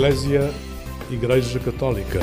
Eclésia Igreja Católica.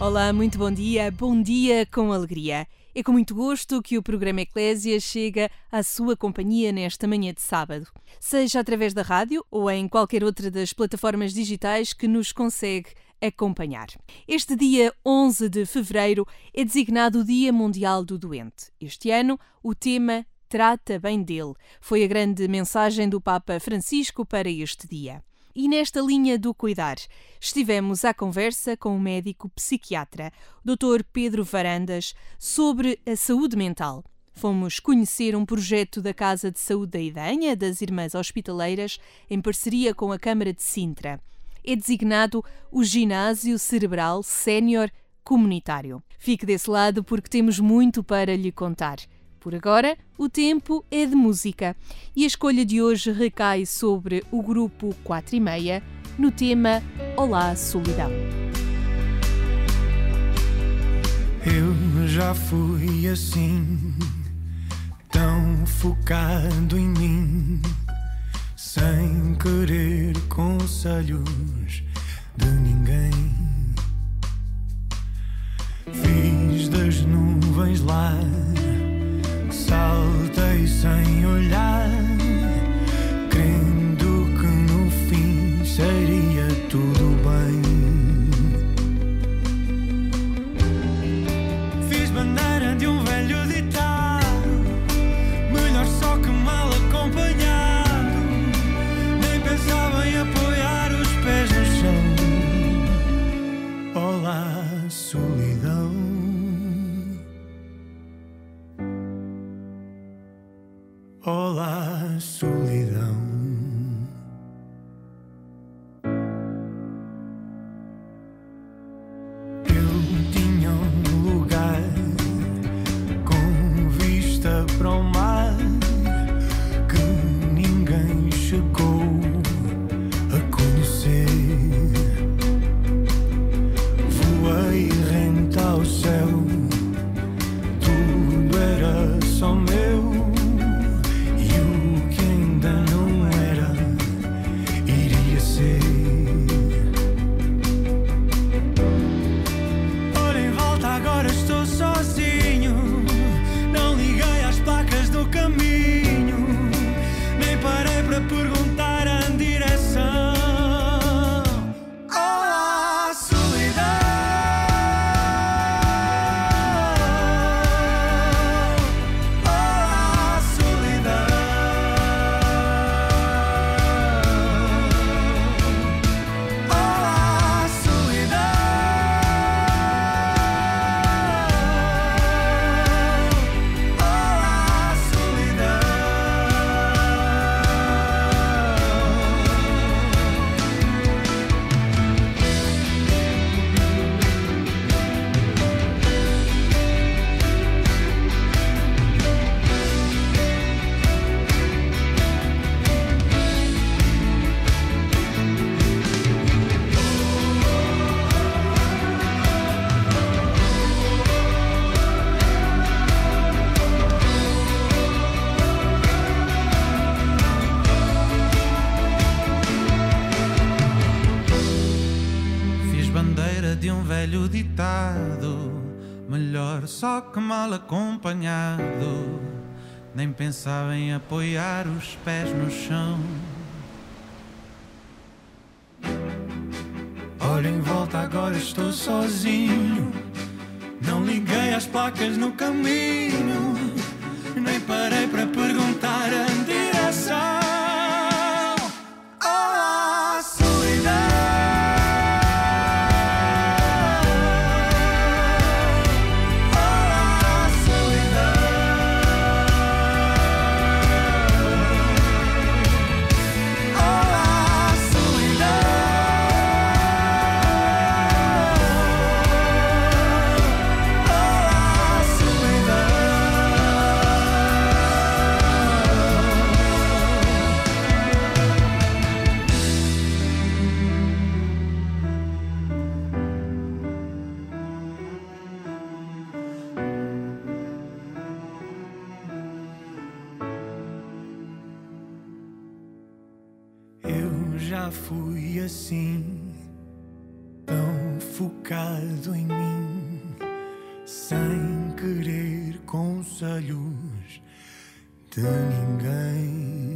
Olá, muito bom dia, bom dia com alegria. É com muito gosto que o programa Eclésia chega à sua companhia nesta manhã de sábado. Seja através da rádio ou em qualquer outra das plataformas digitais que nos consegue acompanhar. Este dia 11 de fevereiro é designado o Dia Mundial do Doente. Este ano, o tema Trata bem dele foi a grande mensagem do Papa Francisco para este dia. E nesta linha do cuidar, estivemos à conversa com o médico psiquiatra, Dr. Pedro Varandas, sobre a saúde mental. Fomos conhecer um projeto da Casa de Saúde da Idanha, das Irmãs Hospitaleiras, em parceria com a Câmara de Sintra. É designado o Ginásio Cerebral Sénior Comunitário. Fique desse lado porque temos muito para lhe contar. Por agora, o tempo é de música e a escolha de hoje recai sobre o grupo 4 e meia no tema Olá Solidão. Eu já fui assim, tão focado em mim, sem querer conselhos de ninguém. Fiz das nuvens lá saltei sem olhar, crendo que no fim seria velho ditado, melhor só que mal acompanhado. Nem pensava em apoiar os pés no chão. Olha em volta, agora estou sozinho. Não liguei às placas no caminho, nem parei para perguntar a fui assim, tão focado em mim, sem querer conselhos de ninguém.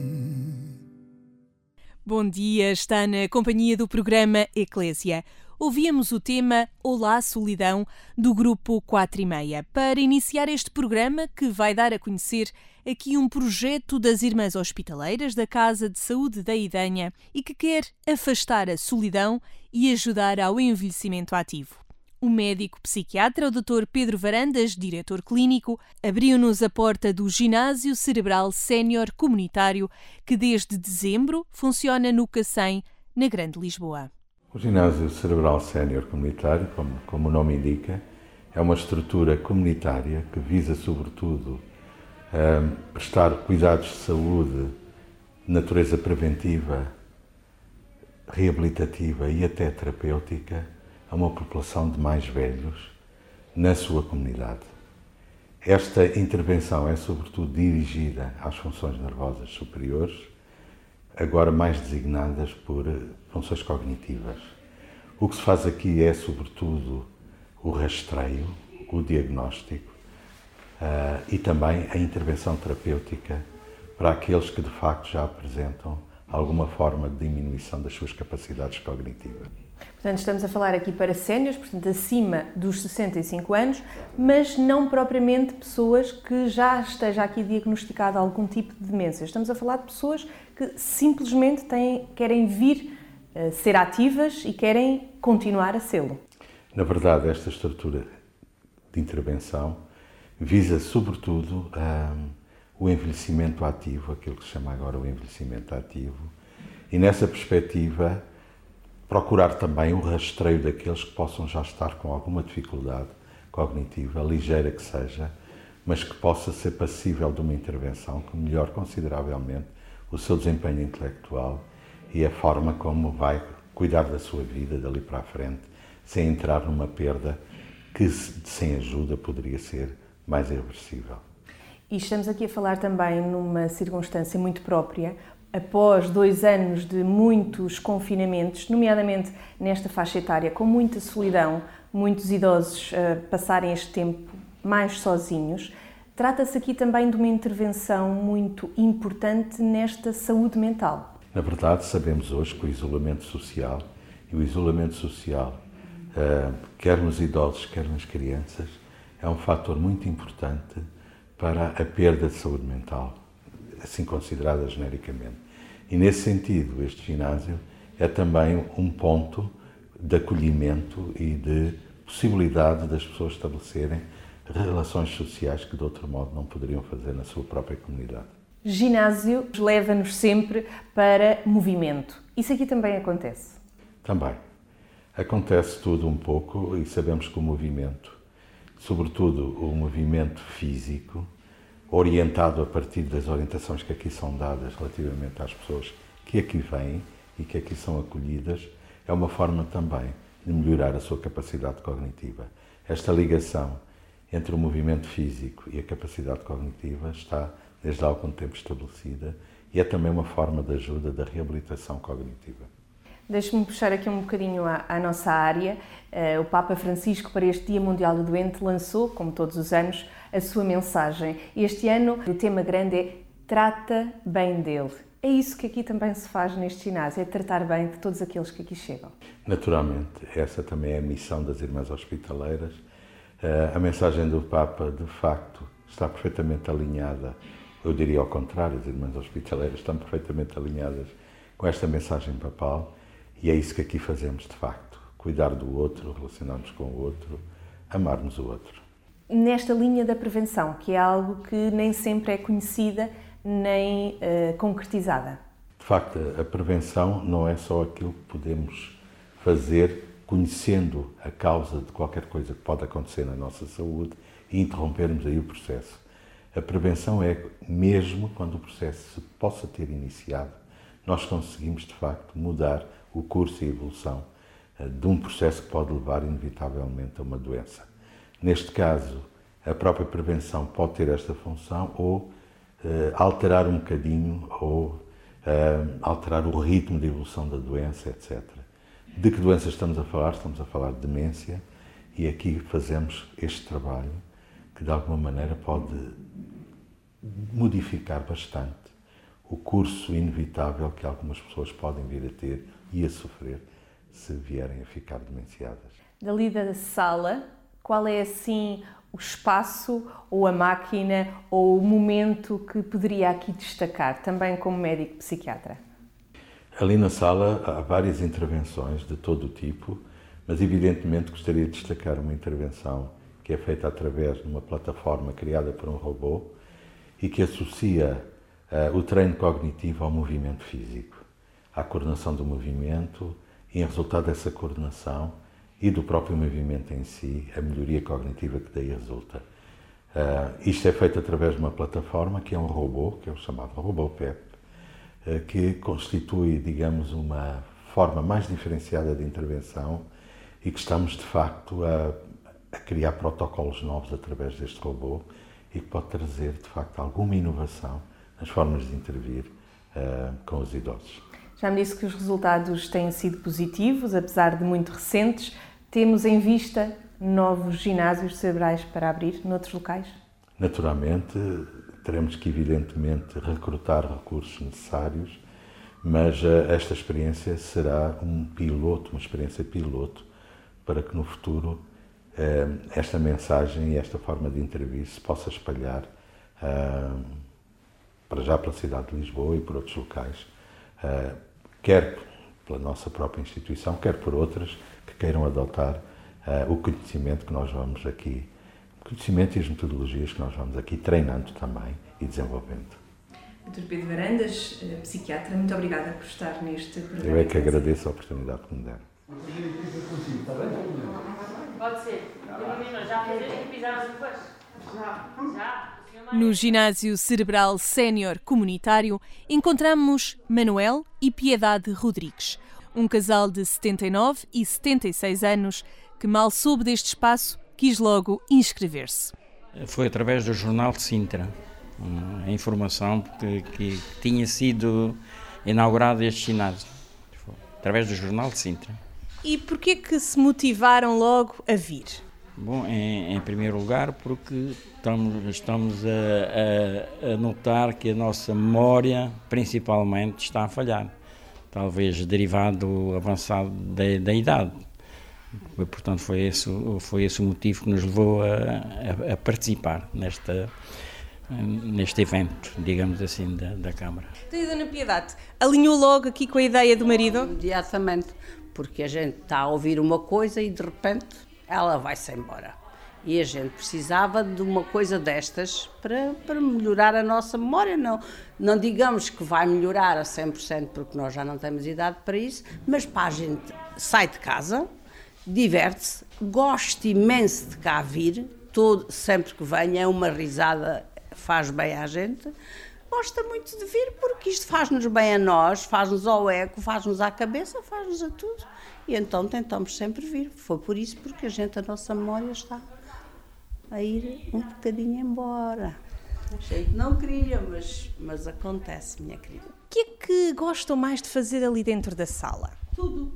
Bom dia, está na companhia do programa Eclésia. Ouvíamos o tema Olá Solidão do grupo 4 e meia para iniciar este programa que vai dar a conhecer aqui um projeto das Irmãs Hospitaleiras da Casa de Saúde da Idanha e que quer afastar a solidão e ajudar ao envelhecimento ativo. O médico psiquiatra, o Dr. Pedro Varandas, diretor clínico, abriu-nos a porta do Ginásio Cerebral Sénior Comunitário, que desde dezembro funciona no Cacém, na Grande Lisboa. O Ginásio Cerebral Sénior Comunitário, como, como o nome indica, é uma estrutura comunitária que visa, sobretudo, um, prestar cuidados de saúde de natureza preventiva, reabilitativa e até terapêutica a uma população de mais velhos na sua comunidade. Esta intervenção é sobretudo dirigida às funções nervosas superiores, agora mais designadas por funções cognitivas. O que se faz aqui é sobretudo o rastreio, o diagnóstico uh, e também a intervenção terapêutica para aqueles que de facto já apresentam alguma forma de diminuição das suas capacidades cognitivas. Portanto, estamos a falar aqui para séniores, portanto, acima dos 65 anos, mas não propriamente pessoas que já esteja aqui diagnosticado algum tipo de demência. Estamos a falar de pessoas que simplesmente têm, querem vir ser ativas e querem continuar a sê-lo. Na verdade, esta estrutura de intervenção visa, sobretudo, um, o envelhecimento ativo, aquilo que se chama agora o envelhecimento ativo, e nessa perspectiva procurar também o rastreio daqueles que possam já estar com alguma dificuldade cognitiva, ligeira que seja, mas que possa ser passível de uma intervenção que melhore consideravelmente o seu desempenho intelectual e a forma como vai cuidar da sua vida dali para a frente, sem entrar numa perda que, sem ajuda, poderia ser mais irreversível. E estamos aqui a falar também numa circunstância muito própria, após dois anos de muitos confinamentos, nomeadamente nesta faixa etária, com muita solidão, muitos idosos uh, passarem este tempo mais sozinhos, trata-se aqui também de uma intervenção muito importante nesta saúde mental. Na verdade, sabemos hoje que o isolamento social e o isolamento social, uh, quer nos idosos, quer nas crianças, é um fator muito importante para a perda de saúde mental assim considerada genericamente. E nesse sentido, este ginásio é também um ponto de acolhimento e de possibilidade das pessoas estabelecerem relações sociais que de outro modo não poderiam fazer na sua própria comunidade. Ginásio leva-nos sempre para movimento. Isso aqui também acontece? Também. Acontece tudo um pouco e sabemos que o movimento, sobretudo o movimento físico, orientado a partir das orientações que aqui são dadas relativamente às pessoas que aqui vêm e que aqui são acolhidas, é uma forma também de melhorar a sua capacidade cognitiva. Esta ligação entre o movimento físico e a capacidade cognitiva está desde há algum tempo estabelecida e é também uma forma de ajuda da reabilitação cognitiva. Deixe-me puxar aqui um bocadinho à, à nossa área. Uh, o Papa Francisco, para este Dia Mundial do Doente, lançou, como todos os anos, a sua mensagem. Este ano o tema grande é Trata bem dele. É isso que aqui também se faz neste ginásio, é tratar bem de todos aqueles que aqui chegam. Naturalmente, essa também é a missão das Irmãs Hospitaleiras. Uh, a mensagem do Papa, de facto, está perfeitamente alinhada, eu diria ao contrário, as Irmãs Hospitaleiras estão perfeitamente alinhadas com esta mensagem papal e é isso que aqui fazemos de facto: cuidar do outro, relacionarmos com o outro, amarmos o outro. Nesta linha da prevenção, que é algo que nem sempre é conhecida nem uh, concretizada. De facto, a prevenção não é só aquilo que podemos fazer conhecendo a causa de qualquer coisa que pode acontecer na nossa saúde e interrompermos aí o processo. A prevenção é mesmo quando o processo se possa ter iniciado, nós conseguimos de facto mudar o curso e a evolução eh, de um processo que pode levar inevitavelmente a uma doença. Neste caso, a própria prevenção pode ter esta função ou uh, alterar um bocadinho ou uh, alterar o ritmo de evolução da doença, etc. De que doença estamos a falar? Estamos a falar de demência e aqui fazemos este trabalho que de alguma maneira pode modificar bastante o curso inevitável que algumas pessoas podem vir a ter e a sofrer se vierem a ficar demenciadas. Dali da sala, qual é assim o espaço ou a máquina ou o momento que poderia aqui destacar, também como médico psiquiatra? Ali na sala há várias intervenções de todo o tipo, mas evidentemente gostaria de destacar uma intervenção que é feita através de uma plataforma criada por um robô e que associa uh, o treino cognitivo ao movimento físico, à coordenação do movimento e, em resultado dessa coordenação, e do próprio movimento em si, a melhoria cognitiva que daí resulta. Uh, isto é feito através de uma plataforma que é um robô, que é o chamado robô PEP, uh, que constitui, digamos, uma forma mais diferenciada de intervenção e que estamos, de facto, a, a criar protocolos novos através deste robô e que pode trazer, de facto, alguma inovação nas formas de intervir uh, com os idosos. Já me disse que os resultados têm sido positivos, apesar de muito recentes. Temos em vista novos ginásios cerebrais para abrir noutros locais? Naturalmente, teremos que, evidentemente, recrutar recursos necessários, mas eh, esta experiência será um piloto, uma experiência piloto, para que no futuro esta mensagem e esta forma de intervir se possa espalhar eh, para já pela cidade de Lisboa e por outros locais, quer pela nossa própria instituição, quer por outras que queiram adotar uh, o conhecimento que nós vamos aqui, o conhecimento e as metodologias que nós vamos aqui treinando também e desenvolvendo. Dr. Pedro Varandas, eh, psiquiatra, muito obrigada por estar neste programa. Eu é que agradeço a oportunidade que me deram. Pode ser. Já e pisar depois? Já. Já. No ginásio cerebral sénior comunitário encontramos Manuel e Piedade Rodrigues, um casal de 79 e 76 anos que mal soube deste espaço quis logo inscrever-se. Foi através do jornal de Sintra, a informação que, que tinha sido inaugurado este ginásio, através do jornal de Sintra. E porquê que se motivaram logo a vir? Bom, em, em, primeiro lugar, porque estamos, estamos a, a, a, notar que a nossa memória, principalmente, está a falhar. Talvez derivado avançado da, da idade. Portanto, foi esse, foi esse o motivo que nos levou a, a participar nesta, neste evento, digamos assim, da, da Câmara. Então, Dona Piedade, alinhou logo aqui com a ideia do marido? Imediatamente, porque a gente está a ouvir uma coisa e de repente ela vai-se embora. E a gente precisava de uma coisa destas para, para melhorar a nossa memória. Não, não digamos que vai melhorar a 100%, porque nós já não temos idade para isso, mas para a gente sai de casa, diverte-se, gosta imenso de cá vir, todo, sempre que vem é uma risada, faz bem à gente. Gosta muito de vir porque isto faz-nos bem a nós, faz-nos ao eco, faz-nos à cabeça, faz-nos a tudo. E então tentamos sempre vir. Foi por isso porque a gente, a nossa memória está a ir um bocadinho embora. Não queria, mas, mas acontece, minha querida. O que é que gostam mais de fazer ali dentro da sala? Tudo.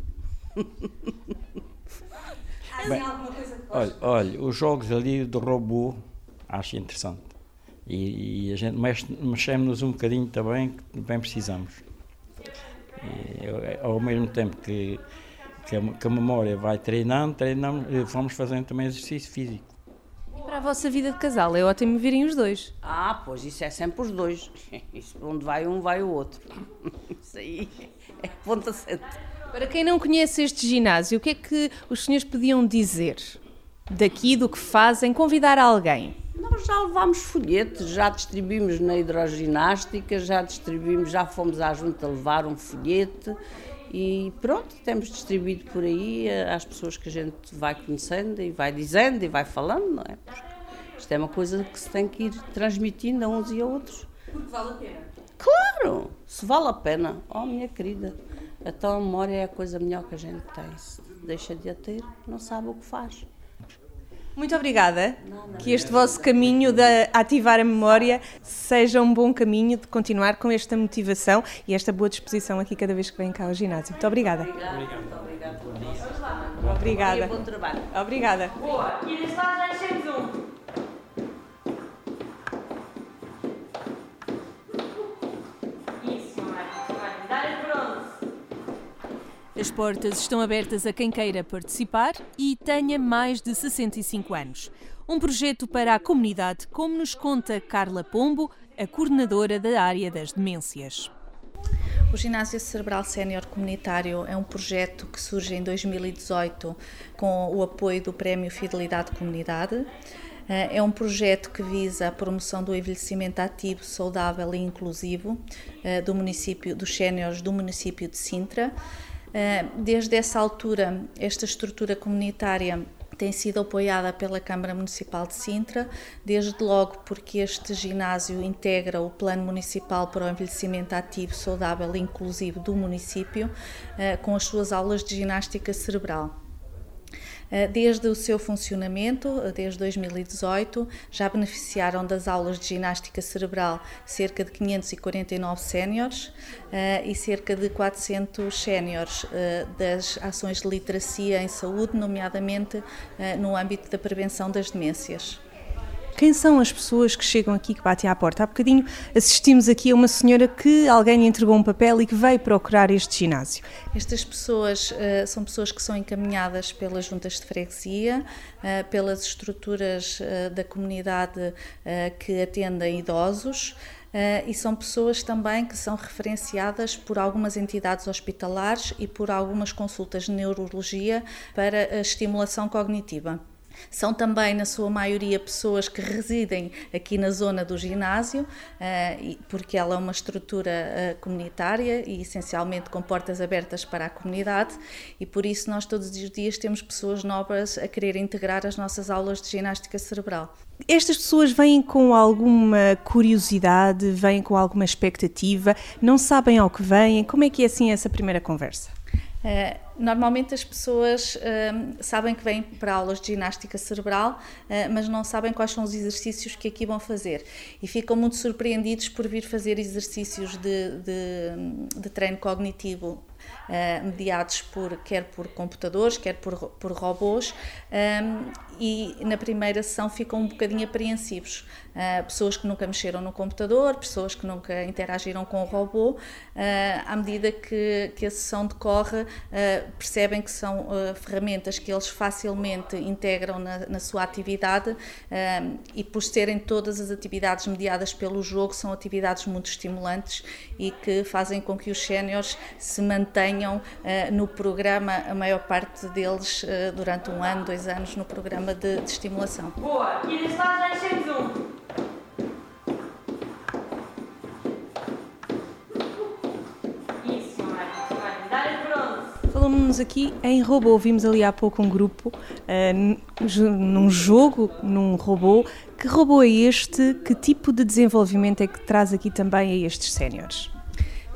Bem, alguma coisa que olha, olha, os jogos ali do robô acho interessante. E, e a gente mexe, mexemos-nos um bocadinho também, que bem precisamos. E, ao mesmo tempo que que a, que a memória vai treinando, treinamos, vamos fazendo também exercício físico. E para a vossa vida de casal é ótimo virem os dois. Ah, pois isso é sempre os dois. Isso onde vai um, vai o outro. Isso aí é ponta sete. Para quem não conhece este ginásio, o que é que os senhores podiam dizer daqui, do que fazem, convidar alguém? Já levámos folhetos, já distribuímos na hidroginástica, já distribuímos, já fomos à junta levar um folhete e pronto, temos distribuído por aí eh, às pessoas que a gente vai conhecendo e vai dizendo e vai falando, não é? Porque isto é uma coisa que se tem que ir transmitindo a uns e a outros. Porque vale a pena. Claro, se vale a pena. Oh, minha querida, a memória é a coisa melhor que a gente tem. Se deixa de a ter, não sabe o que faz. Muito obrigada. Que este vosso caminho de ativar a memória seja um bom caminho de continuar com esta motivação e esta boa disposição aqui cada vez que vem cá ao ginásio. Muito obrigada. Obrigada. Obrigada. Bom trabalho. Obrigada. Boa. E deste lado já enchemos um. Isso, Marcos. Vai. Dá-lhe bronze. As portas estão abertas a quem queira participar e tenha mais de 65 anos. Um projeto para a comunidade, como nos conta Carla Pombo, a coordenadora da área das demências. O Ginásio Cerebral Sénior Comunitário é um projeto que surge em 2018 com o apoio do Prémio Fidelidade Comunidade. Eh, É um projeto que visa a promoção do envelhecimento ativo, saudável e inclusivo eh, do município, dos séniores do município de Sintra. Eh, Desde essa altura, esta estrutura comunitária tem sido apoiada pela Câmara Municipal de Sintra, desde logo porque este ginásio integra o Plano Municipal para o Envelhecimento Ativo, Saudável e Inclusivo do município, eh, com as suas aulas de ginástica cerebral. Eh, Desde o seu funcionamento, eh, desde 2018, já beneficiaram das aulas de ginástica cerebral cerca de 549 séniores eh, e cerca de 400 séniores das ações de literacia em saúde, nomeadamente no âmbito da prevenção das demências. Quem são as pessoas que chegam aqui, que batem à porta? Há bocadinho assistimos aqui a uma senhora que alguém lhe entregou um papel e que veio procurar este ginásio. Estas pessoas eh, são pessoas que são encaminhadas pelas juntas de freguesia, eh, pelas estruturas eh, da comunidade que atendem idosos. eh, e são pessoas também que são referenciadas por algumas entidades hospitalares e por algumas consultas de neurologia para a estimulação cognitiva. São também, na sua maioria, pessoas que residem aqui na zona do ginásio, eh, porque ela é uma estrutura eh, comunitária e essencialmente com portas abertas para a comunidade, e por isso nós todos os dias temos pessoas novas a querer integrar as nossas aulas de ginástica cerebral. Estas pessoas vêm com alguma curiosidade, vêm com alguma expectativa, não sabem ao que vêm. Como é que é assim essa primeira conversa? Eh, normalmente as pessoas eh, sabem que vêm para aulas de ginástica cerebral, eh, mas não sabem quais são os exercícios que aqui vão fazer. E ficam muito surpreendidos por vir fazer exercícios de, de, de treino cognitivo. eh, mediados por, quer por computadores, quer por, por robôs, ehm, e na primeira sessão ficam um bocadinho apreensivos. Eh, pessoas que nunca mexeram no computador, pessoas que nunca interagiram com o robô, eh, à medida que, que a sessão decorre, eh, percebem que são ferramentas que eles facilmente integram na, na sua atividade e por serem todas as atividades mediadas pelo jogo, são atividades muito estimulantes e que fazem com que os séniores se mantenham no programa, a maior parte deles durante um ano, dois anos, no programa de, de estimulação. Boa. E deste lado já enchemos um. Isso, Marcos. Vai. Dá-lhe bronze. Falamos aqui em robô. Vimos ali há pouco um grupo ju- num jogo, num robô. Que robô é este? Que tipo de desenvolvimento é que traz aqui também a estes séniores?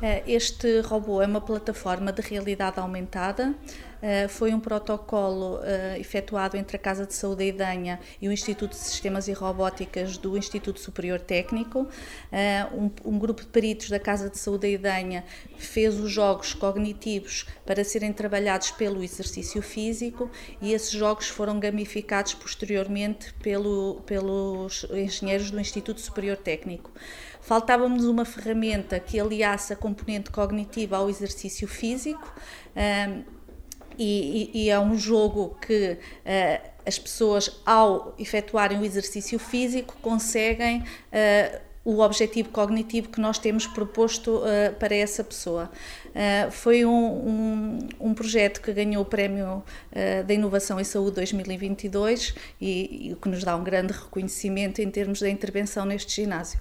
Eh, Este robô é uma plataforma de realidade aumentada. Eh, Foi um protocolo eh, efetuado entre a Casa de Saúde da Idanha e o Instituto de Sistemas e Robóticas do Instituto Superior Técnico. Eh, Um, um grupo de peritos da Casa de Saúde da Idanha fez os jogos cognitivos para serem trabalhados pelo exercício físico e esses jogos foram gamificados posteriormente pelo, pelos engenheiros do Instituto Superior Técnico. Faltava-nos uma ferramenta que aliasse a componente cognitiva ao exercício físico. ahm, e, e- é um jogo que ah, as pessoas, ao efetuarem o exercício físico, conseguem ah, o objetivo cognitivo que nós temos proposto ah, para essa pessoa. Ah, foi um, um- um projeto que ganhou o Prémio ah, da Inovação em Saúde 2022 e, e o que nos dá um grande reconhecimento em termos da intervenção neste ginásio.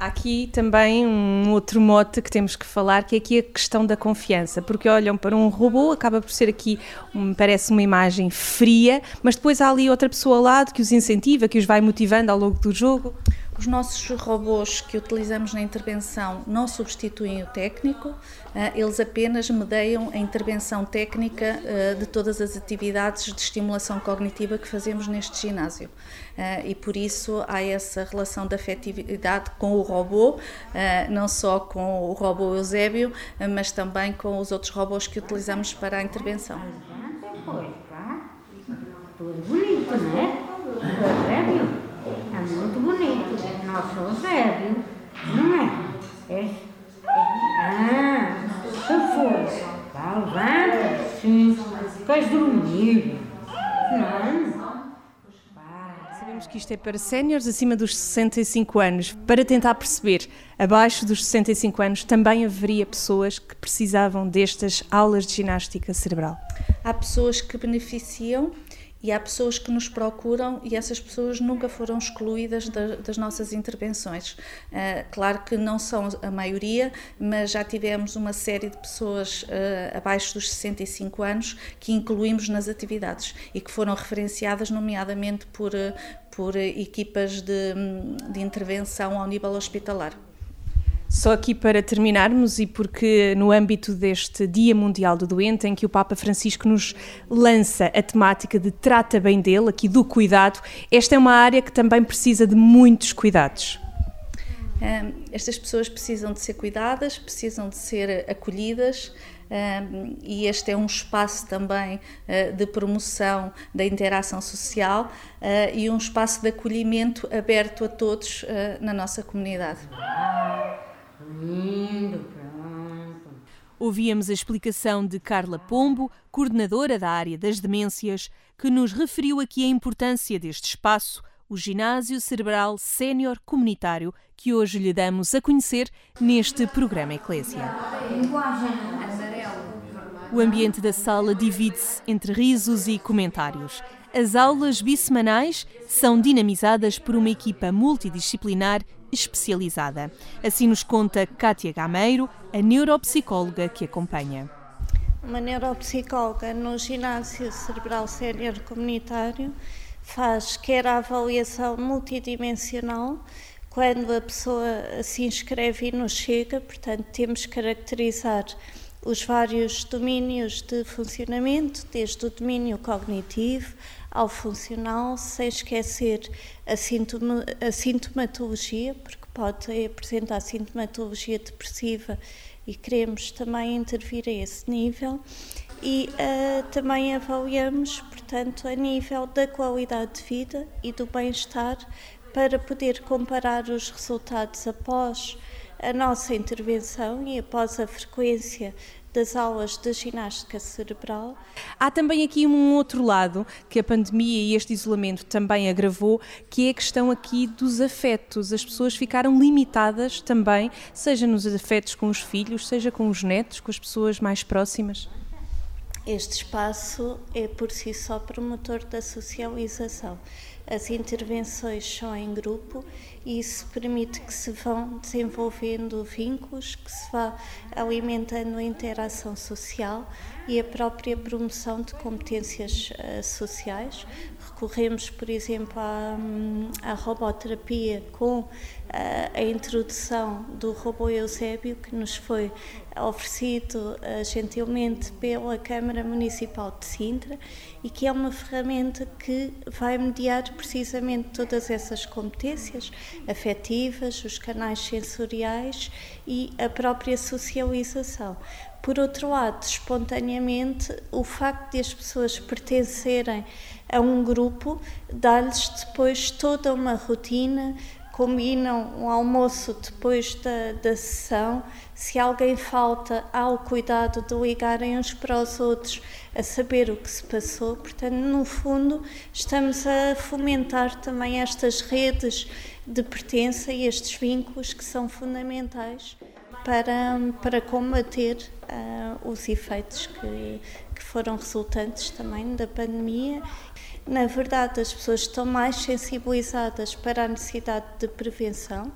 Há aqui também um outro mote que temos que falar, que é aqui a questão da confiança, porque olham para um robô, acaba por ser aqui, um, parece uma imagem fria, mas depois há ali outra pessoa ao lado que os incentiva, que os vai motivando ao longo do jogo. Os nossos robôs que utilizamos na intervenção não substituem o técnico, eh, eles apenas medeiam a intervenção técnica eh, de todas as atividades de estimulação cognitiva que fazemos neste ginásio. Eh, e por isso há essa relação de afetividade com o robô, não só com o robô Eusébio, mas também com os outros robôs que utilizamos para a intervenção. Tudo bonito, né? Eusébio? É muito bonito. Nosso Eusébio, não é? É. Ah, se for. Tá levanta? Sim. Queres dormir? Não. Sabemos que isto é para séniores acima dos 65 anos. Para tentar perceber, abaixo dos 65 anos, também haveria pessoas que precisavam destas aulas de ginástica cerebral? Há pessoas que beneficiam e há pessoas que nos procuram e essas pessoas nunca foram excluídas da, das nossas intervenções. Uh, claro que não são a maioria, mas já tivemos uma série de pessoas uh, abaixo dos 65 anos que incluímos nas atividades e que foram referenciadas, nomeadamente por, uh, por equipas de, de intervenção ao nível hospitalar. Só aqui para terminarmos, e porque no âmbito deste Dia Mundial do Doente, em que o Papa Francisco nos lança a temática de trata bem dele, aqui do cuidado, esta é uma área que também precisa de muitos cuidados. Um, estas pessoas precisam de ser cuidadas, precisam de ser acolhidas. Um, e este é um espaço também uh, de promoção da interação social uh, e um espaço de acolhimento aberto a todos uh, na nossa comunidade. Lindo, pronto. Ouvíamos a explicação de Carla Pombo, coordenadora da área das demências, que nos referiu aqui a importância deste espaço, o Ginásio Cerebral Sénior Comunitário, que hoje lhe damos a conhecer neste programa Eclésia. O ambiente da sala divide-se entre risos e comentários. As aulas bissemanais são dinamizadas por uma equipa multidisciplinar especializada. Assim nos conta Kátia Gameiro, a neuropsicóloga que acompanha. Uma neuropsicóloga no ginásio cerebral sénior comunitário faz quer a avaliação multidimensional, quando a pessoa se inscreve e nos chega, portanto, temos que caracterizar os vários domínios de funcionamento, desde o domínio cognitivo ao funcional, sem esquecer a, sintoma, a sintomatologia, porque pode apresentar sintomatologia depressiva e queremos também intervir a esse nível. E uh, também avaliamos, portanto, a nível da qualidade de vida e do bem-estar, para poder comparar os resultados após a nossa intervenção e após a frequência das aulas de ginástica cerebral. Há também aqui um outro lado que a pandemia e este isolamento também agravou, que é a questão aqui dos afetos. As pessoas ficaram limitadas também, seja nos afetos com os filhos, seja com os netos, com as pessoas mais próximas. Este espaço é por si só promotor da socialização. As intervenções são em grupo e isso permite que se vão desenvolvendo vínculos, que se vá alimentando a interação social e a própria promoção de competências uh, sociais. Recorremos, por exemplo, à, hum, à roboterapia com uh, a introdução do robô Eusébio, que nos foi oferecido uh, gentilmente pela Câmara Municipal de Sintra e que é uma ferramenta que vai mediar precisamente todas essas competências afetivas, os canais sensoriais e a própria socialização. Por outro lado, espontaneamente, o facto de as pessoas pertencerem a um grupo dá-lhes depois toda uma rotina, combinam um almoço depois da, da sessão. Se alguém falta, há o cuidado de ligarem uns para os outros a saber o que se passou. Portanto, no fundo, estamos a fomentar também estas redes de pertença e estes vínculos que são fundamentais para, para combater uh, os efeitos que, que foram resultantes também da pandemia. Na verdade, as pessoas estão mais sensibilizadas para a necessidade de prevenção,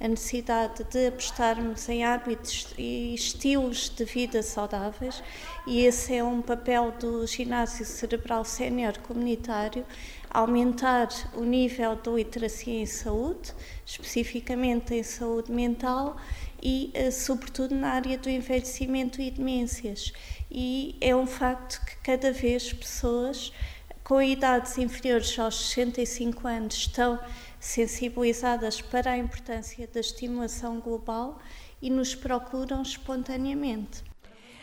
a necessidade de apostarmos em hábitos e estilos de vida saudáveis, e esse é um papel do ginásio cerebral sénior comunitário aumentar o nível de literacia em saúde, especificamente em saúde mental e, eh, sobretudo, na área do envelhecimento e demências. E é um facto que cada vez pessoas com idades inferiores aos 65 anos estão sensibilizadas para a importância da estimulação global e nos procuram espontaneamente.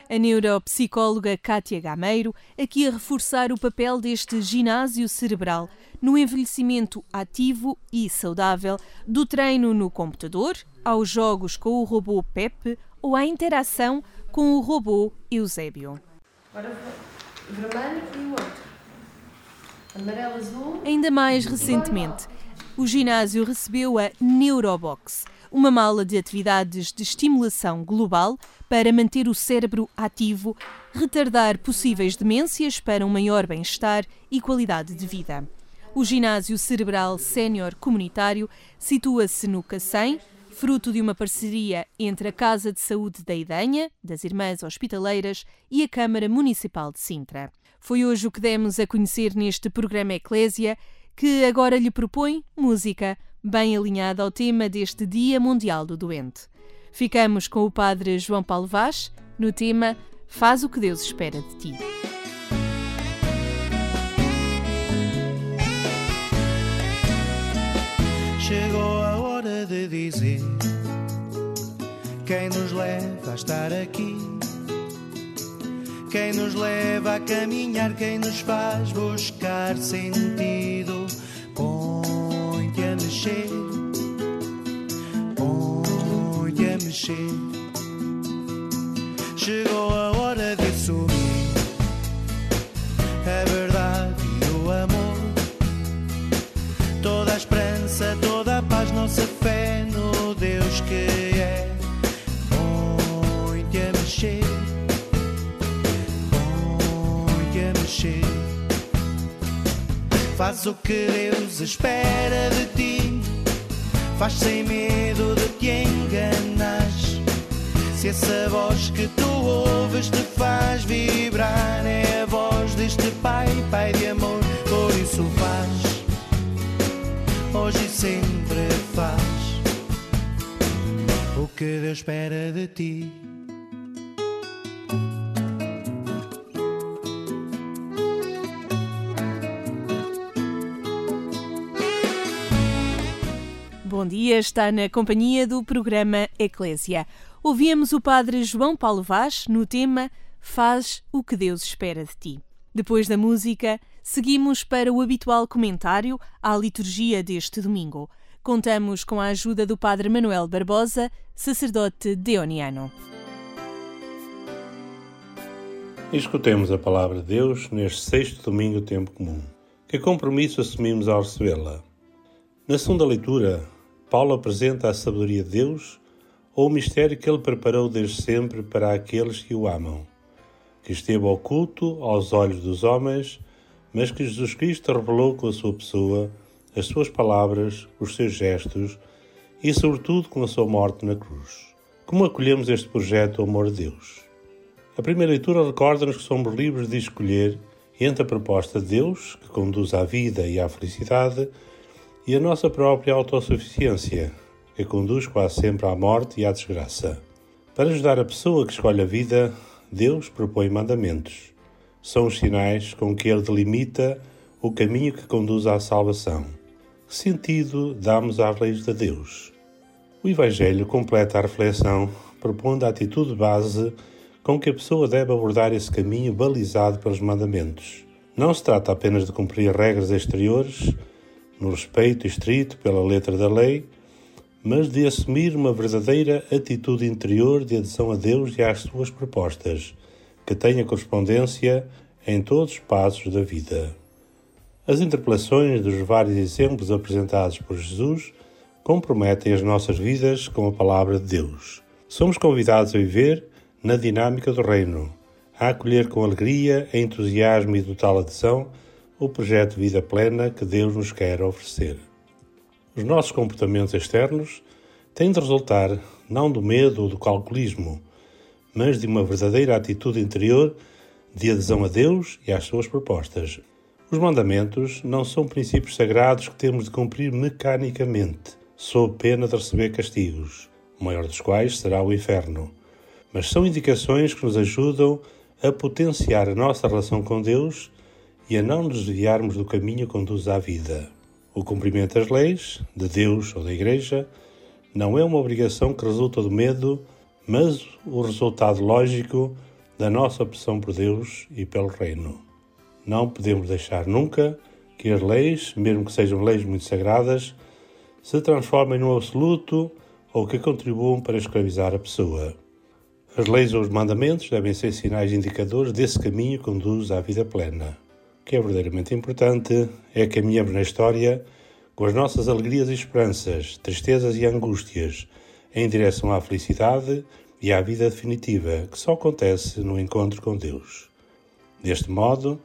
A neuropsicóloga Kátia Gameiro aqui a reforçar o papel deste ginásio cerebral no envelhecimento ativo e saudável, do treino no computador, aos jogos com o robô Pepe ou à interação com o robô Eusébio. Agora vermelho e o outro. Amarelo, azul. Ainda mais recentemente, o ginásio recebeu a Neurobox, uma mala de atividades de estimulação global para manter o cérebro ativo, retardar possíveis demências para um maior bem-estar e qualidade de vida. O ginásio cerebral sénior comunitário situa-se no Cacém, fruto de uma parceria entre a Casa de Saúde da Idanha, das Irmãs Hospitaleiras e a Câmara Municipal de Sintra. Foi hoje o que demos a conhecer neste programa Eclésia, que agora lhe propõe música, bem alinhada ao tema deste Dia Mundial do Doente. Ficamos com o Padre João Paulo Vaz no tema Faz o que Deus espera de ti. Dizer. Quem nos leva a estar aqui, quem nos leva a caminhar, quem nos faz buscar sentido. Põe-te a mexer, põe-te a mexer. Chegou a hora de assumir a verdade e o amor. Toda a esperança, toda a paz, nossa fé que é. Põe-te a mexer, põe-te a mexer. Faz o que Deus espera de ti, faz sem medo de te enganares. Se essa voz que tu ouves te faz vibrar, é a voz deste Pai, Pai de amor, por isso faz hoje e sempre faz o que Deus espera de ti. Bom dia, está na companhia do programa Eclésia. Ouvimos o Padre João Paulo Vaz no tema Faz o que Deus espera de ti. Depois da música, seguimos para o habitual comentário à liturgia deste domingo. Contamos com a ajuda do Padre Manuel Barbosa, sacerdote deoniano. Escutemos a palavra de Deus neste sexto domingo do tempo comum. Que compromisso assumimos ao recebê-la? Na segunda leitura, Paulo apresenta a sabedoria de Deus ou o mistério que ele preparou desde sempre para aqueles que o amam, que esteve oculto aos olhos dos homens, mas que Jesus Cristo revelou com a sua pessoa, as suas palavras, os seus gestos e, sobretudo, com a sua morte na cruz. Como acolhemos este projeto do amor de Deus? A primeira leitura recorda-nos que somos livres de escolher entre a proposta de Deus, que conduz à vida e à felicidade, e a nossa própria autossuficiência, que conduz quase sempre à morte e à desgraça. Para ajudar a pessoa que escolhe a vida, Deus propõe mandamentos. São os sinais com que Ele delimita o caminho que conduz à salvação. Que sentido damos às leis de Deus? O Evangelho completa a reflexão, propondo a atitude base com que a pessoa deve abordar esse caminho balizado pelos mandamentos. Não se trata apenas de cumprir regras exteriores, no respeito estrito pela letra da lei, mas de assumir uma verdadeira atitude interior de adesão a Deus e às suas propostas, que tenha correspondência em todos os passos da vida. As interpelações dos vários exemplos apresentados por Jesus comprometem as nossas vidas com a palavra de Deus. Somos convidados a viver na dinâmica do reino, a acolher com alegria, entusiasmo e total adesão o projeto de vida plena que Deus nos quer oferecer. Os nossos comportamentos externos têm de resultar não do medo ou do calculismo, mas de uma verdadeira atitude interior de adesão a Deus e às suas propostas. Os mandamentos não são princípios sagrados que temos de cumprir mecanicamente, sob pena de receber castigos, o maior dos quais será o inferno. Mas são indicações que nos ajudam a potenciar a nossa relação com Deus e a não nos desviarmos do caminho que conduz à vida. O cumprimento das leis, de Deus ou da Igreja, não é uma obrigação que resulta do medo, mas o resultado lógico da nossa opção por Deus e pelo Reino. Não podemos deixar nunca que as leis, mesmo que sejam leis muito sagradas, se transformem no absoluto ou que contribuam para escravizar a pessoa. As leis ou os mandamentos devem ser sinais indicadores desse caminho que conduz à vida plena. O que é verdadeiramente importante é que caminhamos na história com as nossas alegrias e esperanças, tristezas e angústias, em direção à felicidade e à vida definitiva, que só acontece no encontro com Deus. Deste modo,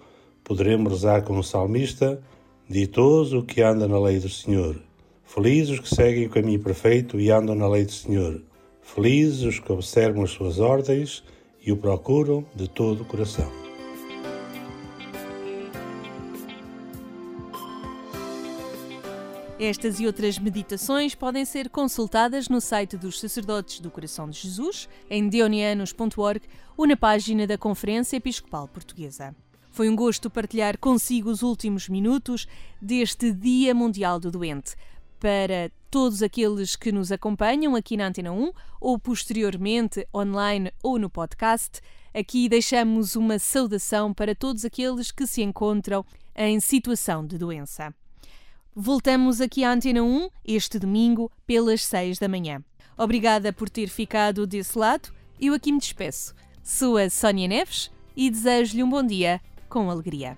poderemos rezar como salmista: Ditoso que anda na lei do Senhor Felizes os que seguem o caminho perfeito e andam na lei do Senhor. Felizes os que observam as suas ordens e o procuram de todo o coração. Estas e outras meditações podem ser consultadas no site dos Sacerdotes do Coração de Jesus, em deonianos.org ou na página da Conferência Episcopal Portuguesa. Foi um gosto partilhar consigo os últimos minutos deste Dia Mundial do Doente para todos aqueles que nos acompanham aqui na Antena 1 ou posteriormente online ou no podcast. Aqui deixamos uma saudação para todos aqueles que se encontram em situação de doença. Voltamos aqui à Antena 1 este domingo pelas 6 da manhã. Obrigada por ter ficado desse lado. Eu aqui me despeço. Sou a Sónia Neves e desejo-lhe um bom dia com alegria.